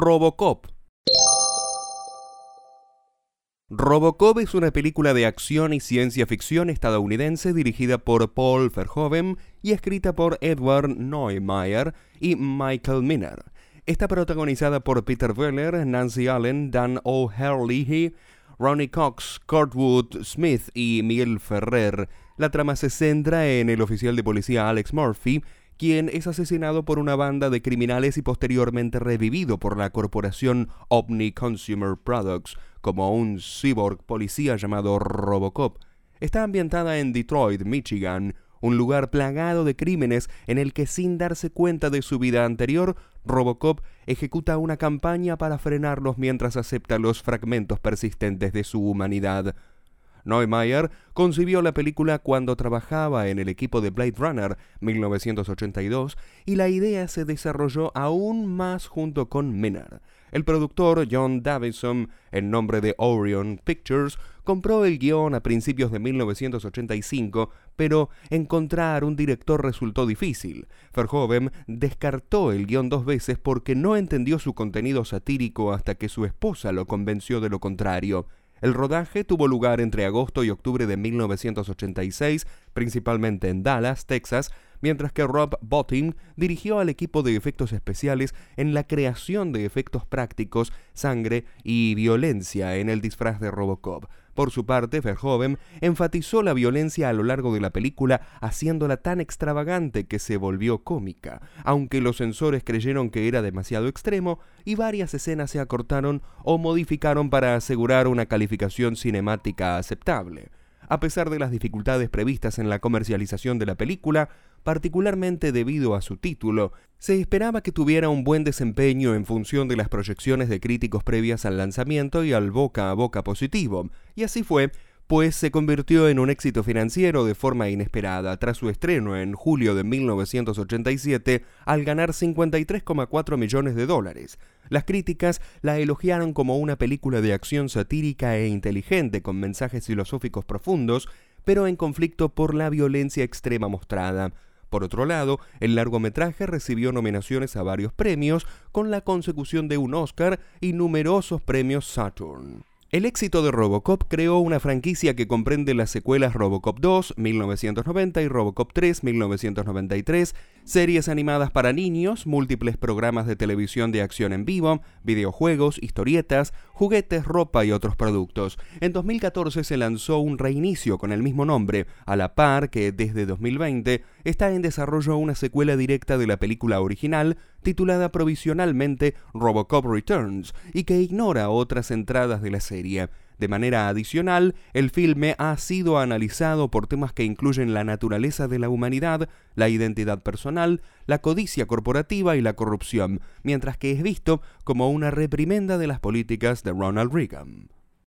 Robocop. Robocop es una película de acción y ciencia ficción estadounidense dirigida por Paul Verhoeven y escrita por Edward Neumeier y Michael Miner. Está protagonizada por Peter Weller, Nancy Allen, Dan O'Herlihy, Ronnie Cox, Kurtwood Smith y Miguel Ferrer. La trama se centra en el oficial de policía Alex Murphy, quien es asesinado por una banda de criminales y posteriormente revivido por la corporación Omni Consumer Products como un cyborg policía llamado Robocop. Está ambientada en Detroit, Michigan, un lugar plagado de crímenes en el que sin darse cuenta de su vida anterior, Robocop ejecuta una campaña para frenarlos mientras acepta los fragmentos persistentes de su humanidad. Neumeier concibió la película cuando trabajaba en el equipo de Blade Runner 1982 y la idea se desarrolló aún más junto con Minard. El productor John Davison, en nombre de Orion Pictures, compró el guion a principios de 1985, pero encontrar un director resultó difícil. Verhoeven descartó el guion dos veces porque no entendió su contenido satírico hasta que su esposa lo convenció de lo contrario. El rodaje tuvo lugar entre agosto y octubre de 1986, principalmente en Dallas, Texas, mientras que Rob Bottin dirigió al equipo de efectos especiales en la creación de efectos prácticos, sangre y violencia en el disfraz de Robocop. Por su parte, Verhoeven enfatizó la violencia a lo largo de la película, haciéndola tan extravagante que se volvió cómica, aunque los censores creyeron que era demasiado extremo y varias escenas se acortaron o modificaron para asegurar una calificación cinemática aceptable. A pesar de las dificultades previstas en la comercialización de la película, particularmente debido a su título, se esperaba que tuviera un buen desempeño en función de las proyecciones de críticos previas al lanzamiento y al boca a boca positivo, y así fue, pues se convirtió en un éxito financiero de forma inesperada tras su estreno en julio de 1987 al ganar 53,4 millones de dólares. Las críticas la elogiaron como una película de acción satírica e inteligente con mensajes filosóficos profundos, pero en conflicto por la violencia extrema mostrada. Por otro lado, el largometraje recibió nominaciones a varios premios, con la consecución de un Oscar y numerosos premios Saturn. El éxito de Robocop creó una franquicia que comprende las secuelas Robocop 2, 1990 y Robocop 3, 1993, series animadas para niños, múltiples programas de televisión de acción en vivo, videojuegos, historietas, juguetes, ropa y otros productos. En 2014 se lanzó un reinicio con el mismo nombre, a la par que desde 2020 está en desarrollo una secuela directa de la película original titulada provisionalmente Robocop Returns y que ignora otras entradas de la serie. De manera adicional, el filme ha sido analizado por temas que incluyen la naturaleza de la humanidad, la identidad personal, la codicia corporativa y la corrupción, mientras que es visto como una reprimenda de las políticas de Ronald Reagan.